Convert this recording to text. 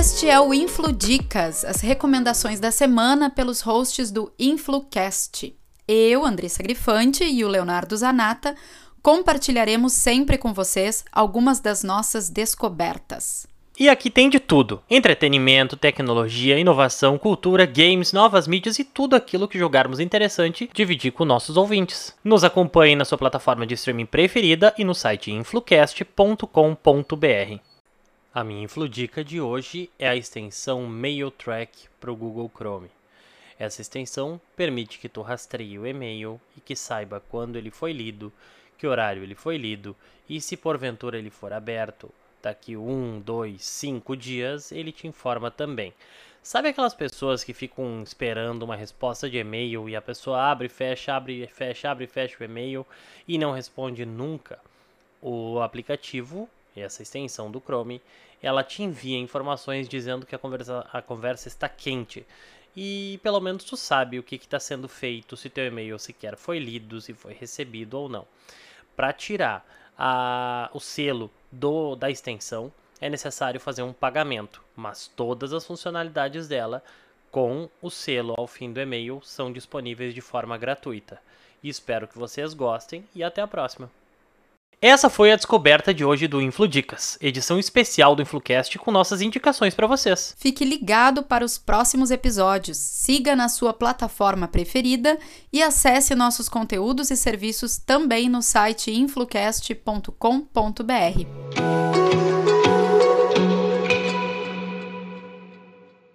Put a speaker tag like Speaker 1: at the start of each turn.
Speaker 1: Este é o Influ Dicas, as recomendações da semana pelos hosts do InfluCast. Eu, Andressa Grifante e o Leonardo Zanata compartilharemos sempre com vocês algumas das nossas descobertas.
Speaker 2: E aqui tem de tudo: entretenimento, tecnologia, inovação, cultura, games, novas mídias e tudo aquilo que jogarmos interessante dividir com nossos ouvintes. Nos acompanhe na sua plataforma de streaming preferida e no site influcast.com.br. A minha infludica de hoje é a extensão MailTrack para o Google Chrome. Essa extensão permite que tu rastreie o e-mail e que saiba quando ele foi lido, que horário ele foi lido e se porventura ele for aberto daqui um, dois, cinco dias, ele te informa também. Sabe aquelas pessoas que ficam esperando uma resposta de e-mail e a pessoa abre, fecha, abre, fecha, abre, fecha o e-mail e não responde nunca? O aplicativo, essa extensão do Chrome, ela te envia informações dizendo que a conversa, a conversa está quente. E pelo menos tu sabe o que está sendo feito, se teu e-mail sequer foi lido, se foi recebido ou não. Para tirar a, o selo do, da extensão, é necessário fazer um pagamento, mas todas as funcionalidades dela, com o selo ao fim do e-mail, são disponíveis de forma gratuita. Espero que vocês gostem e até a próxima! Essa foi a descoberta de hoje do InfluDicas, edição especial do InfluCast com nossas indicações para vocês.
Speaker 1: Fique ligado para os próximos episódios, siga na sua plataforma preferida e acesse nossos conteúdos e serviços também no site influcast.com.br.